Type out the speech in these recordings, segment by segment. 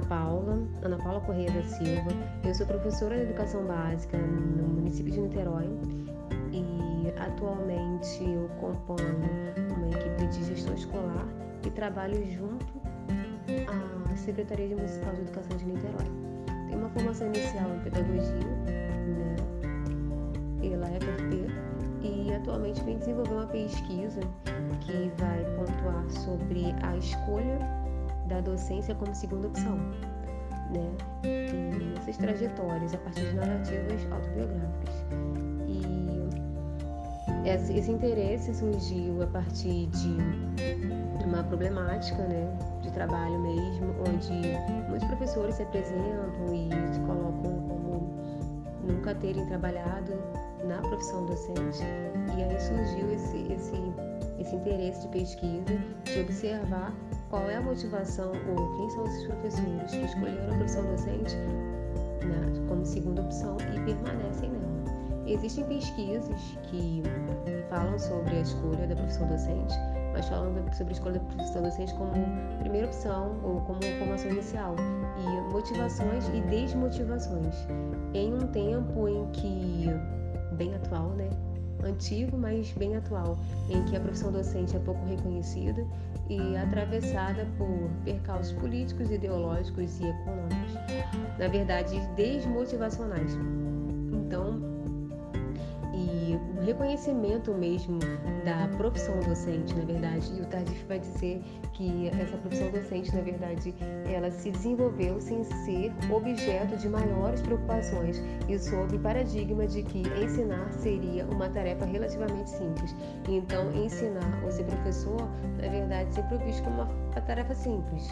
Ana Paula, Ana Paula Correia da Silva. Eu sou professora de educação básica no município de Niterói e atualmente eu componho uma equipe de gestão escolar e trabalho junto à Secretaria Municipal de Educação de Niterói. Tenho uma formação inicial em pedagogia, né, pela FFP, e atualmente vem desenvolver uma pesquisa que vai pontuar sobre a escolha da docência como segunda opção, né? E essas trajetórias a partir de narrativas autobiográficas. E esse, esse interesse surgiu a partir de uma problemática, né? De trabalho mesmo, onde muitos professores se apresentam e se colocam como nunca terem trabalhado na profissão docente. E aí surgiu esse, esse, esse interesse de pesquisa, de observar qual é a motivação ou quem são esses professores que escolheram a profissão docente né, como segunda opção e permanecem nela. Existem pesquisas que falam sobre a escolha da profissão docente, mas falam sobre a escolha da profissão docente como primeira opção ou como formação inicial, e motivações e desmotivações. Em um tempo em que, bem atual, né? Antigo, mas bem atual, em que a profissão docente é pouco reconhecida e atravessada por percalços políticos, ideológicos e econômicos. Na verdade, desmotivacionais. Então, reconhecimento mesmo da profissão docente, na verdade, e o Tardif vai dizer que essa profissão docente, na verdade, ela se desenvolveu sem ser objeto de maiores preocupações e sob o paradigma de que ensinar seria uma tarefa relativamente simples. Então, ensinar ou ser professor, na verdade, sempre visto como uma, tarefa simples,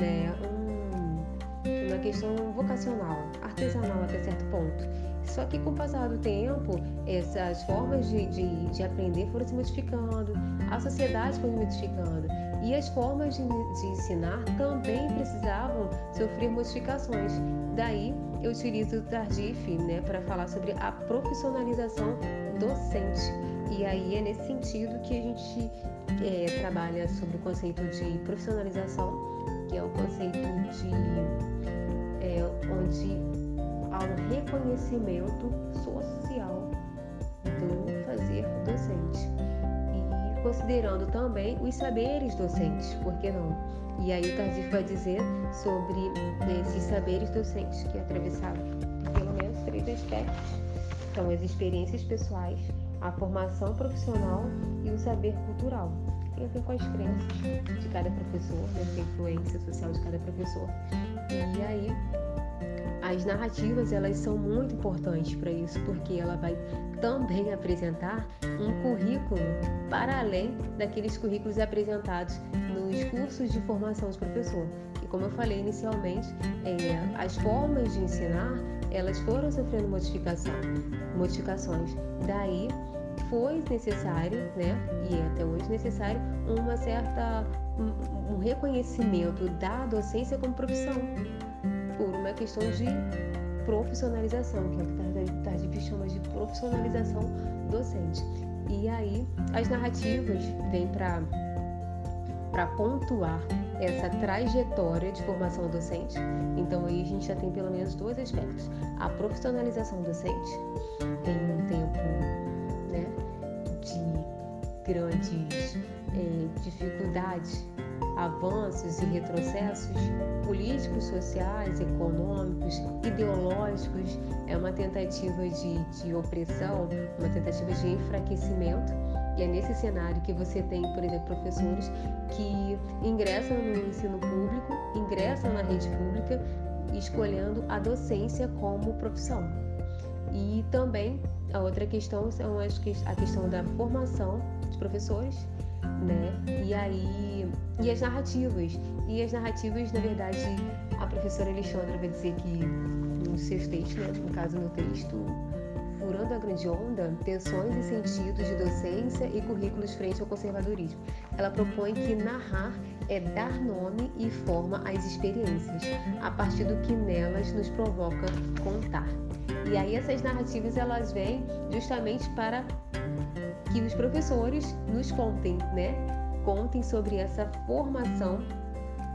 né? Um, uma questão vocacional, artesanal até certo ponto. Só que com o passar do tempo, essas formas de, de, de aprender foram se modificando, a sociedade foi modificando e as formas de, de ensinar também precisavam sofrer modificações. Daí eu utilizo o Tardif né, para falar sobre a profissionalização docente. E aí é nesse sentido que a gente é, trabalha sobre o conceito de profissionalização, que é o conceito de é, onde ao reconhecimento social do fazer docente e considerando também os saberes docentes, por que não? E aí o Tardif vai dizer sobre esses saberes docentes que atravessaram pelo menos três aspectos. São as experiências pessoais, a formação profissional e o saber cultural. Tem a ver com as crenças de cada professor, né? a influência social de cada professor. E aí as narrativas elas são muito importantes para isso, porque ela vai também apresentar um currículo para além daqueles currículos apresentados nos cursos de formação de professor. E como eu falei inicialmente, é, as formas de ensinar elas foram sofrendo modificação, modificações. Daí foi necessário, né, e é até hoje necessário, uma certa um, um reconhecimento da docência como profissão por uma questão de profissionalização, que é o que a Tardif chama de profissionalização docente. E aí as narrativas vêm para para pontuar essa trajetória de formação docente. Então aí a gente já tem pelo menos dois aspectos: a profissionalização docente em um tempo né, de grandes é, dificuldades avanços e retrocessos políticos, sociais, econômicos, ideológicos, é uma tentativa de, de opressão, uma tentativa de enfraquecimento. E é nesse cenário que você tem, por exemplo, professores que ingressam no ensino público, ingressam na rede pública, escolhendo a docência como profissão. E também a outra questão as, a questão da formação dos professores, né? E aí e as narrativas. E as narrativas, na verdade, a professora Alexandra vai dizer que nos seus textos, né, no caso no texto Furando a Grande Onda, Tensões e Sentidos de Docência e Currículos Frente ao Conservadorismo. Ela propõe que narrar é dar nome e forma às experiências, a partir do que nelas nos provoca contar. E aí essas narrativas elas vêm justamente para que os professores nos contem, né? Contem sobre essa formação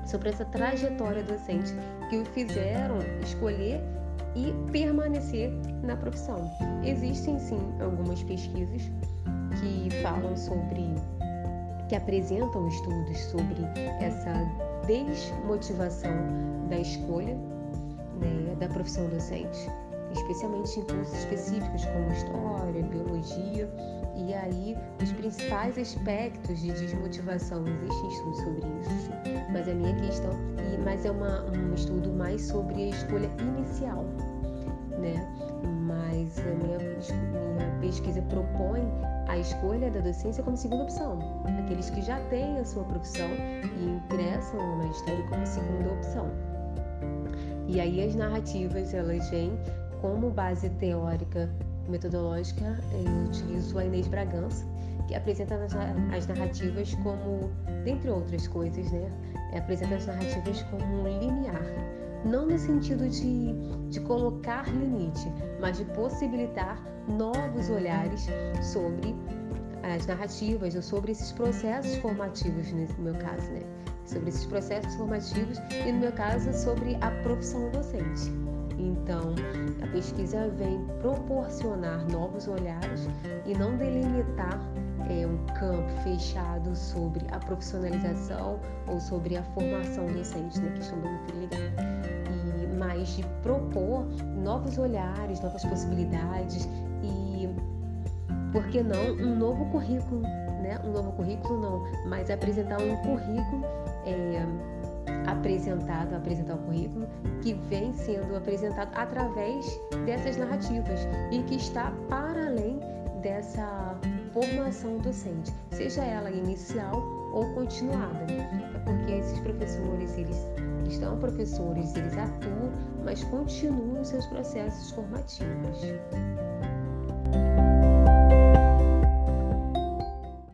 sobre essa trajetória docente que o fizeram escolher e permanecer na profissão. Existem sim algumas pesquisas que falam sobre, que apresentam estudos sobre essa desmotivação da escolha né, da profissão docente, especialmente em cursos específicos como história, biologia, e aí os principais aspectos de desmotivação existem estudos sobre isso, mas a minha questão, mas é uma, um estudo mais sobre a escolha inicial, né? Mas a minha, minha pesquisa propõe a escolha da docência como segunda opção. Aqueles que já têm a sua profissão e ingressam no magistério como segunda opção. E aí as narrativas elas vêm como base teórica metodológica. Eu utilizo a Inês Bragança, que apresenta as narrativas como, dentre outras coisas, né? Apresenta as narrativas como linear. Não no sentido de, de colocar limite, mas de possibilitar novos olhares sobre as narrativas ou sobre esses processos formativos, no meu caso, né? Sobre esses processos formativos e, no meu caso, sobre a profissão docente. Então, a pesquisa vem proporcionar novos olhares e não delimitar é, um campo fechado sobre a profissionalização ou sobre a formação docente, né, que estão muito ligada. E mais de propor novos olhares, novas possibilidades e, por que não, um novo currículo, né? Um novo currículo não, mas apresentar um currículo é, apresentado, apresentar o currículo, que vem sendo apresentado através dessas narrativas e que está para além dessa formação docente, seja ela inicial ou continuada. É porque esses professores, eles, são professores, eles atuam, mas continuam seus processos formativos.